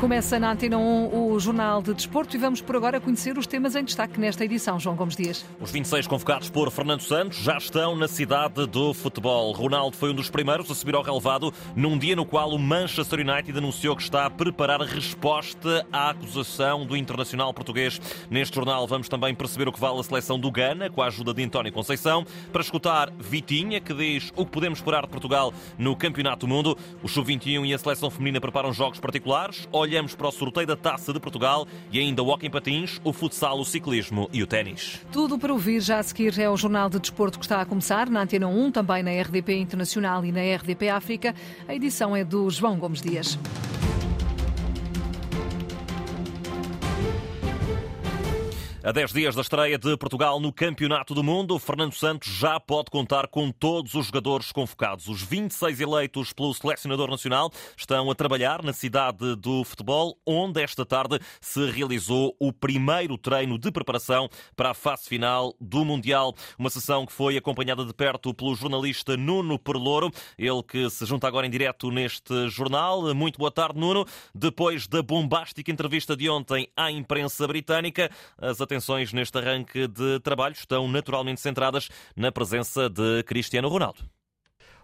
Começa na Antena 1 o Jornal de Desporto e vamos por agora conhecer os temas em destaque nesta edição. João Gomes Dias. Os 26 convocados por Fernando Santos já estão na cidade do futebol. Ronaldo foi um dos primeiros a subir ao relevado num dia no qual o Manchester United anunciou que está a preparar resposta à acusação do internacional português. Neste jornal vamos também perceber o que vale a seleção do Ghana com a ajuda de António Conceição para escutar Vitinha que diz o que podemos esperar de Portugal no Campeonato do Mundo. O Sub-21 e a seleção feminina preparam jogos particulares olhamos para o sorteio da Taça de Portugal e ainda o hockey patins, o futsal, o ciclismo e o ténis. Tudo para ouvir já a seguir é o Jornal de Desporto que está a começar na Antena 1, também na RDP Internacional e na RDP África. A edição é do João Gomes Dias. A 10 dias da estreia de Portugal no Campeonato do Mundo, Fernando Santos já pode contar com todos os jogadores convocados. Os 26 eleitos pelo selecionador nacional estão a trabalhar na cidade do futebol, onde esta tarde se realizou o primeiro treino de preparação para a fase final do Mundial. Uma sessão que foi acompanhada de perto pelo jornalista Nuno Perlouro, ele que se junta agora em direto neste jornal. Muito boa tarde, Nuno. Depois da bombástica entrevista de ontem à imprensa britânica, as atenções atenções neste arranque de trabalho estão naturalmente centradas na presença de Cristiano Ronaldo.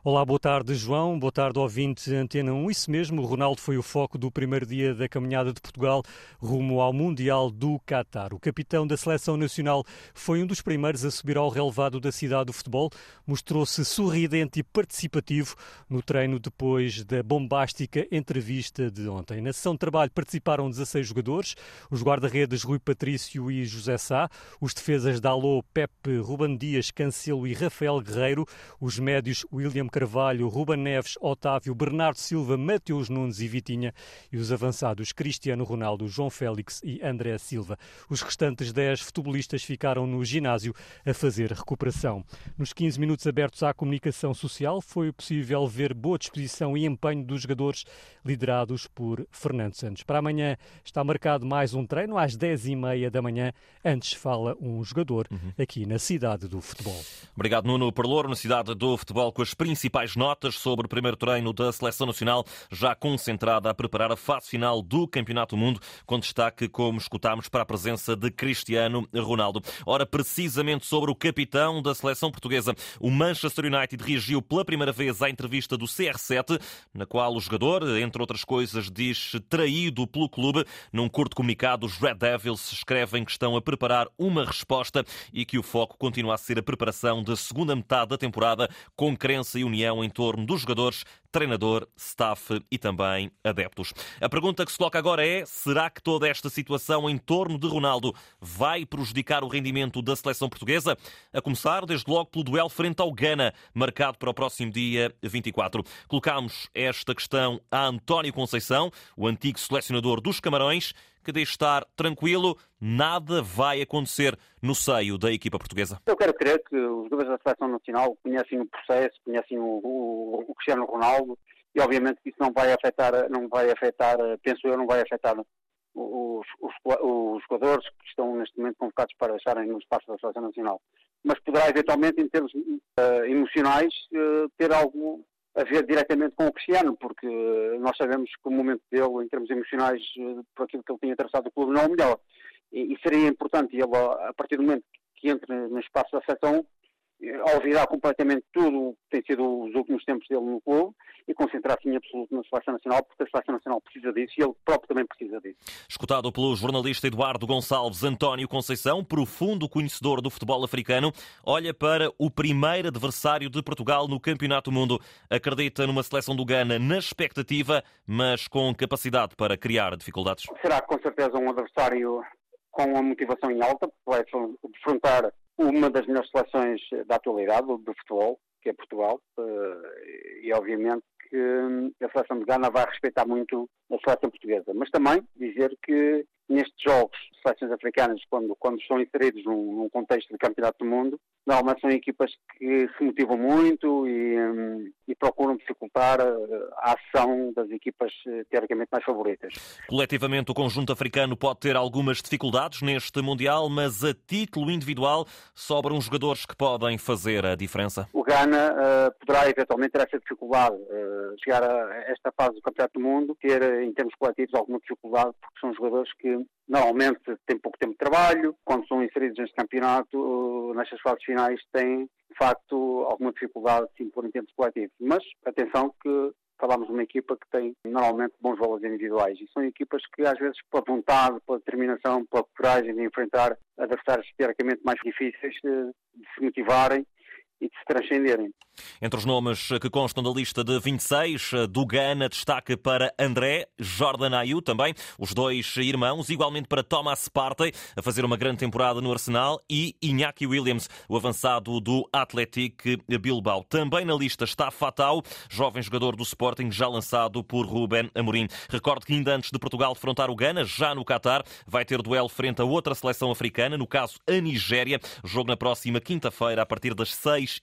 Olá, boa tarde, João. Boa tarde, ouvinte Antena 1. Isso mesmo, o Ronaldo foi o foco do primeiro dia da caminhada de Portugal rumo ao Mundial do Qatar. O capitão da seleção nacional foi um dos primeiros a subir ao relevado da cidade do futebol. Mostrou-se sorridente e participativo no treino depois da bombástica entrevista de ontem. Na sessão de trabalho participaram 16 jogadores, os guarda-redes Rui Patrício e José Sá, os defesas Dalô, Pepe, Ruban Dias, Cancelo e Rafael Guerreiro, os médios William Carvalho, Ruba Neves, Otávio, Bernardo Silva, Mateus Nunes e Vitinha e os avançados Cristiano Ronaldo, João Félix e André Silva. Os restantes 10 futebolistas ficaram no ginásio a fazer recuperação. Nos 15 minutos abertos à comunicação social foi possível ver boa disposição e empenho dos jogadores liderados por Fernando Santos. Para amanhã está marcado mais um treino às 10h30 da manhã. Antes fala um jogador uhum. aqui na cidade do futebol. Obrigado, Nuno Perlouro, na cidade do futebol, com as principais principais notas sobre o primeiro treino da Seleção Nacional, já concentrada a preparar a fase final do Campeonato do Mundo, com destaque, como escutámos, para a presença de Cristiano Ronaldo. Ora, precisamente sobre o capitão da Seleção Portuguesa, o Manchester United reagiu pela primeira vez à entrevista do CR7, na qual o jogador, entre outras coisas, diz traído pelo clube. Num curto comunicado, os Red Devils escrevem que estão a preparar uma resposta e que o foco continua a ser a preparação da segunda metade da temporada, com crença e união em torno dos jogadores, treinador, staff e também adeptos. A pergunta que se coloca agora é: será que toda esta situação em torno de Ronaldo vai prejudicar o rendimento da seleção portuguesa? A começar, desde logo, pelo duelo frente ao Ghana, marcado para o próximo dia 24. Colocámos esta questão a António Conceição, o antigo selecionador dos Camarões, que deixe estar tranquilo, nada vai acontecer no seio da equipa portuguesa. Eu quero crer que os jogadores da Seleção Nacional conhecem o processo, conhecem o, o, o Cristiano Ronaldo e obviamente que isso não vai afetar, não vai afetar, penso eu, não vai afetar os, os, os, jogadores que estão neste momento convocados para estarem no espaço da Seleção Nacional. Mas poderá eventualmente, em termos uh, emocionais, uh, ter algo a ver diretamente com o Cristiano, porque nós sabemos que o momento dele, em termos emocionais, eh, por aquilo que ele tinha traçado o clube, não é o melhor. E, e seria importante ele, a partir do momento que entre no espaço da seleção, olvidar completamente tudo o que tem sido os últimos tempos dele no clube e concentrar-se em absoluto na seleção nacional, porque a seleção nacional precisa disso e ele próprio também precisa disso. Escutado pelo jornalista Eduardo Gonçalves, António Conceição, profundo conhecedor do futebol africano, olha para o primeiro adversário de Portugal no Campeonato do Mundo. Acredita numa seleção do Ghana na expectativa, mas com capacidade para criar dificuldades. Será com certeza um adversário com a motivação em alta, porque vai defrontar uma das melhores seleções da atualidade do futebol, que é Portugal, eh, e obviamente que hum, a seleção de Gana vai respeitar muito a seleção portuguesa. Mas também dizer que nestes jogos seleções africanas, quando, quando estão inseridos num, num, contexto de campeonato do mundo, normalmente são equipas que se motivam muito e, um, e procuram dificultar a ação das equipas eh, teoricamente mais favoritas. Coletivamente, o conjunto africano pode ter algumas dificuldades neste Mundial, mas a título individual sobram jogadores que podem fazer a diferença. O Ghana uh, poderá eventualmente ter essa dificuldade, uh, chegar a esta fase do Campeonato do Mundo, ter em termos coletivos alguma dificuldade, porque são jogadores que normalmente têm pouco tempo de trabalho, quando são inseridos neste campeonato, uh, nestas fases finais, têm de facto alguma dificuldade de se impor em tempos coletivos. Mas atenção que falamos de uma equipa que tem normalmente bons valores individuais e são equipas que às vezes pela vontade, pela determinação, pela coragem de enfrentar adversários teoricamente mais difíceis de, de se motivarem e de se transcenderem. Entre os nomes que constam da lista de 26, do Ghana destaque para André, Jordan Ayu também, os dois irmãos, igualmente para Thomas Partey, a fazer uma grande temporada no Arsenal, e Iñaki Williams, o avançado do Athletic Bilbao. Também na lista está Fatau, jovem jogador do Sporting, já lançado por Ruben Amorim. Recordo que ainda antes de Portugal defrontar o Ghana, já no Qatar, vai ter duelo frente a outra seleção africana, no caso a Nigéria, jogo na próxima quinta-feira, a partir das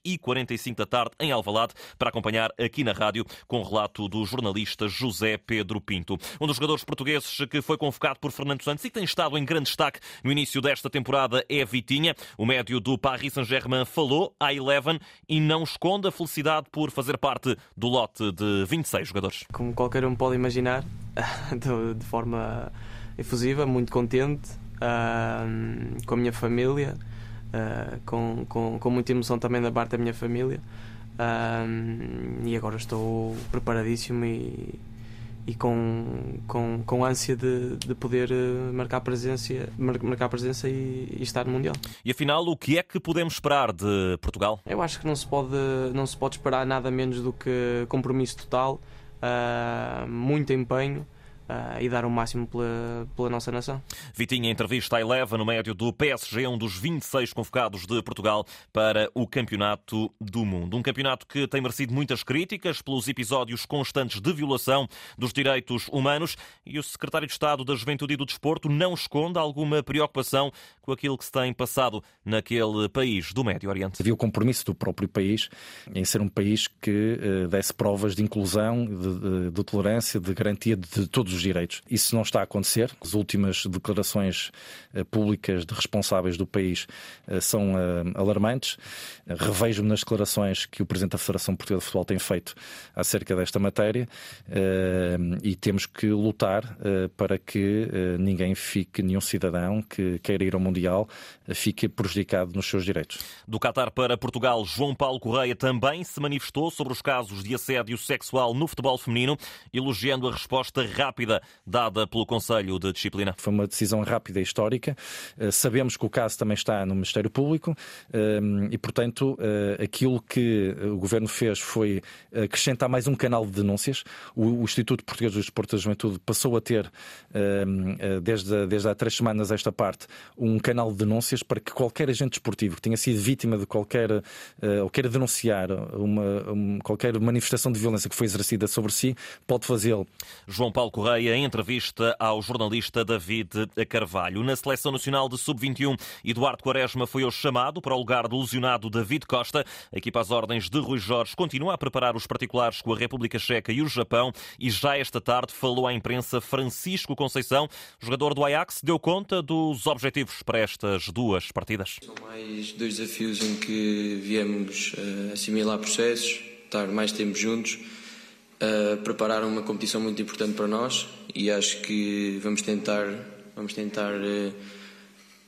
6h45 da tarde, em Alvalade, para acompanhar aqui na rádio com o relato do jornalista José Pedro Pinto. Um dos jogadores portugueses que foi convocado por Fernando Santos e que tem estado em grande destaque no início desta temporada é Vitinha. O médio do Paris Saint-Germain falou à Eleven e não esconde a felicidade por fazer parte do lote de 26 jogadores. Como qualquer um pode imaginar, de forma efusiva, muito contente uh, com a minha família, uh, com, com, com muita emoção também da parte da minha família. Um, e agora estou preparadíssimo e, e com, com, com ânsia de, de poder eh, marcar presença, marcar presença e, e, estar no Mundial. E afinal, o que é que podemos esperar de Portugal? Eu acho que não se pode, não se pode esperar nada menos do que compromisso total, uh, muito empenho uh, e dar o máximo pela, pela nossa nação. Vitinha, entrevista à Eleva no médio do PSG, um dos 26 convocados de Portugal para o Campeonato do Mundo. Um campeonato que tem merecido muitas críticas pelos episódios constantes de violação dos direitos humanos e o secretário de Estado da Juventude e do Desporto não esconde alguma preocupação com aquilo que se tem passado naquele país do Médio Oriente. Havia o compromisso do próprio país em ser um país que uh, desse provas de inclusão, de, de, de tolerância, de garantia de todos os dos direitos. Isso não está a acontecer. As últimas declarações eh, públicas de responsáveis do país eh, são eh, alarmantes. Revejo-me nas declarações que o Presidente da Federação Portuguesa de Futebol tem feito acerca desta matéria e temos que lutar para que ninguém fique, nenhum cidadão que queira ir ao Mundial, fique prejudicado nos seus direitos. Do Qatar para Portugal, João Paulo Correia também se manifestou sobre os casos de assédio sexual no futebol feminino, elogiando a resposta rápida dada pelo Conselho de Disciplina? Foi uma decisão rápida e histórica. Eh, sabemos que o caso também está no Ministério Público eh, e, portanto, eh, aquilo que o Governo fez foi acrescentar mais um canal de denúncias. O Instituto Português do Desporto da Juventude passou a ter, desde, desde há três semanas esta parte, um canal de denúncias para que qualquer agente desportivo que tenha sido vítima de qualquer, ou queira denunciar uma, qualquer manifestação de violência que foi exercida sobre si, pode fazê-lo. João Paulo Correia em entrevista ao jornalista David Carvalho. Na Seleção Nacional de Sub-21, Eduardo Quaresma foi o chamado para o lugar do lesionado David Costa. A equipa às ordens de Rui Jorge continua a preparar os particulares com a República Checa e o Japão e já esta tarde falou à imprensa Francisco Conceição, jogador do Ajax, deu conta dos objetivos para estas duas partidas. São mais dois desafios em que viemos uh, assimilar processos, estar mais tempo juntos uh, prepararam uma competição muito importante para nós e acho que vamos tentar, vamos tentar uh,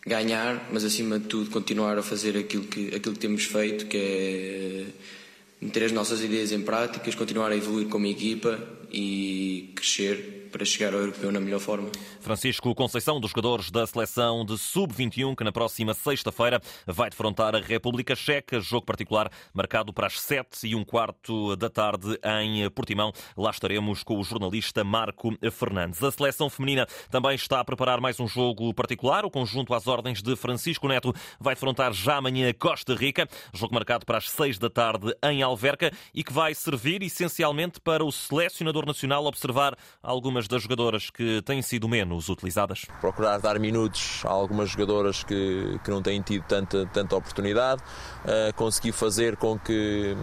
ganhar, mas acima de tudo continuar a fazer aquilo que, aquilo que temos feito, que é meter as nossas ideias em práticas, continuar a evoluir como equipa e crescer para chegar ao europeu na melhor forma. Francisco Conceição, dos jogadores da seleção de sub-21, que na próxima sexta-feira vai defrontar a República Checa, jogo particular marcado para as sete e um quarto da tarde em Portimão. Lá estaremos com o jornalista Marco Fernandes. A seleção feminina também está a preparar mais um jogo particular. O conjunto às ordens de Francisco Neto vai defrontar já amanhã Costa Rica, jogo marcado para as seis da tarde em Alverca e que vai servir essencialmente para o selecionador nacional observar algumas algumas das jogadoras que têm sido menos utilizadas. Procurar dar minutos a algumas jogadoras que, que não têm tido tanta, tanta oportunidade, uh, conseguir fazer com que,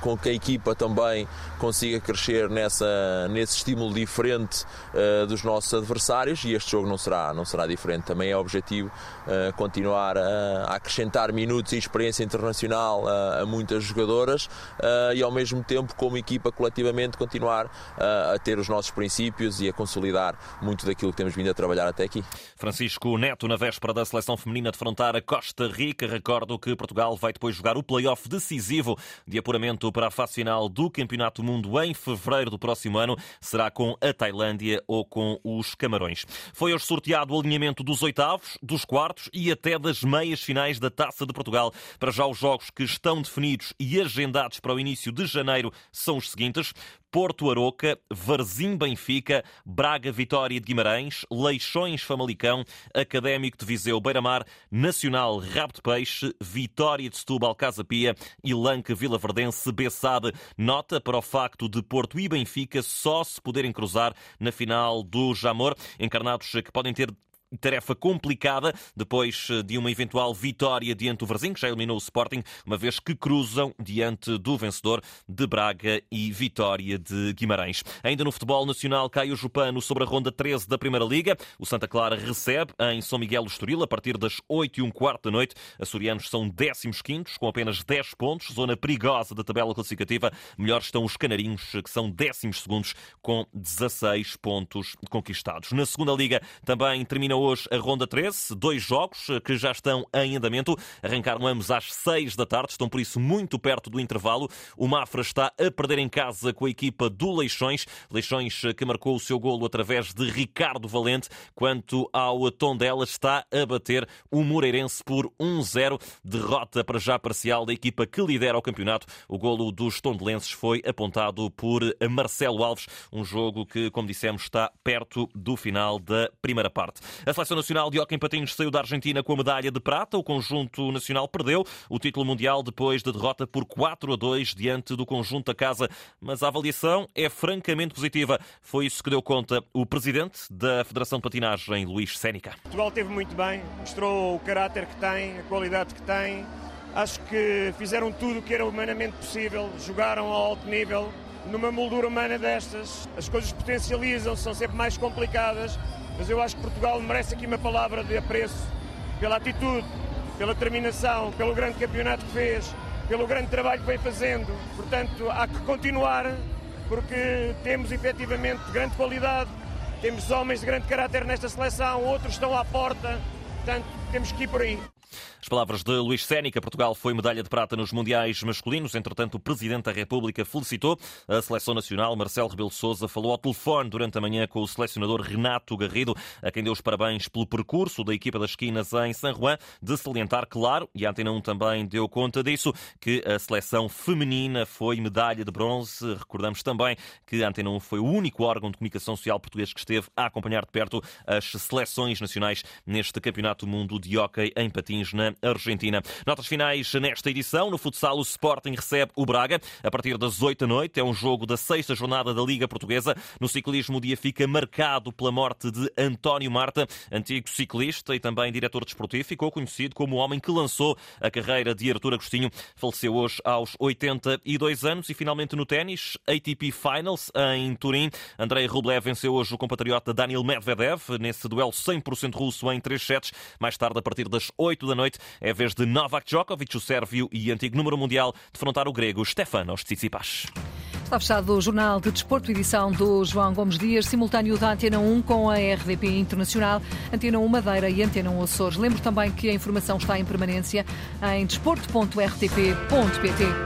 com que a equipa também consiga crescer nessa, nesse estímulo diferente uh, dos nossos adversários e este jogo não será, não será diferente. Também é objetivo uh, continuar a, a, acrescentar minutos e experiência internacional a, a muitas jogadoras e ao mesmo tempo, como equipa coletivamente, continuar a ter os nossos princípios e a consolidar muito daquilo que temos vindo a trabalhar até aqui. Francisco Neto, na véspera da seleção feminina de frontar a Costa Rica, recordo que Portugal vai depois jogar o play-off decisivo de apuramento para a fase final do Campeonato do Mundo em fevereiro do próximo ano. Será com a Tailândia ou com os Camarões. Foi hoje sorteado o alinhamento dos oitavos, dos quartos e até das meias finais da Taça de Portugal. Para já os jogos que estão definidos e agendados para o início de janeiro são os seguintes. Porto Aroca, Varzim Benfica, Braga Vitória de Guimarães, Leixões Famalicão, Académico de Viseu Beira-Mar, Nacional Rabo de Peixe, Vitória de Setúbal Casa Pia e Lanque Vila Verdense Bessade. Nota para o facto de Porto e Benfica só se poderem cruzar na final do Jamor, encarnados que podem ter tarefa complicada depois eh, de uma eventual vitória diante do Varzim, que já eliminou o Sporting, uma vez que cruzam diante do vencedor de Braga e Vitória de Guimarães. Ainda no futebol nacional, cai o Jupano sobre a ronda 13 da Primeira Liga. O Santa Clara recebe em São Miguel do Estoril a partir das 8 e um quarto da noite. Açorianos são 15 quintos com apenas 10 pontos, zona perigosa da tabela classificativa. Melhores estão os Canarinhos, que são 12 segundos com 16 pontos conquistados. Na segunda Liga também termina hoje a ronda 13, dois jogos eh, que já estão em andamento. Arrancaram ambos às 6 da tarde, estão por isso muito perto do intervalo. O Mafra está a perder em casa com a equipa do Leixões. Leixões eh, que marcou o seu golo através de Ricardo Valente, quanto ao Tondela está a bater o Moreirense por 1-0. Derrota para já parcial da equipa que lidera o campeonato. O golo dos tondelenses foi apontado por Marcelo Alves, um jogo que, como dissemos, está perto do final da primeira parte. A a Seleção Nacional de Hockey em Patins saiu da Argentina com a medalha de prata. O conjunto nacional perdeu o título mundial depois da derrota por 4 a 2 diante do conjunto da casa. Mas a avaliação é francamente positiva. Foi isso que deu conta o presidente da Federação de Patinagem, Luís Sénica. Portugal teve muito bem, mostrou o caráter que tem, a qualidade que tem. Acho que fizeram tudo o que era humanamente possível, jogaram ao alto nível. Numa moldura humana destas, as coisas potencializam, são sempre mais complicadas mas eu acho que Portugal merece aqui uma palavra de apreço pela atitude, pela determinação, pelo grande campeonato que fez, pelo grande trabalho que vem fazendo. Portanto, há que continuar, porque temos efetivamente grande qualidade, temos homens de grande caráter nesta seleção, outros estão à porta, portanto, temos que ir por aí. As palavras de Luís Sénica. Portugal foi medalha de prata nos Mundiais masculinos. Entretanto, o Presidente da República felicitou a Seleção Nacional. Marcelo Rebelo Sousa falou ao telefone durante a manhã com o selecionador Renato Garrido, a quem deu os parabéns pelo percurso da equipa das esquinas em San Juan, de salientar, claro, e a Antena 1 também deu conta disso, que a seleção feminina foi medalha de bronze. Recordamos também que a Antena 1 foi o único órgão de comunicação social português que esteve a acompanhar de perto as seleções nacionais neste Campeonato do Mundo de Hockey em Patins na Argentina. Notas finais nesta edição. No futsal, o Sporting recebe o Braga a partir das 8 da noite. É um jogo da sexta jornada da Liga Portuguesa. No ciclismo, o dia fica marcado pela morte de António Marta, antigo ciclista e também diretor desportivo. Ficou conhecido como o homem que lançou a carreira de Artur Agostinho. Faleceu hoje aos 82 anos e finalmente no ténis, ATP Finals em Turim. Andrei Rublev venceu hoje o compatriota Daniel Medvedev nesse duelo 100% russo em 3 sets. Mais tarde, a partir das 8 da noite, é a vez de Novak Djokovic, o sérvio e antigo número mundial, defrontar o grego Stefanos Tsitsipas. Está fechado o Jornal de Desporto, edição do João Gomes Dias, simultâneo da Antena 1 com a RDP Internacional, Antena 1 Madeira e Antena 1 Açores. Lembro também que a informação está em permanência em desporto.rtp.pt.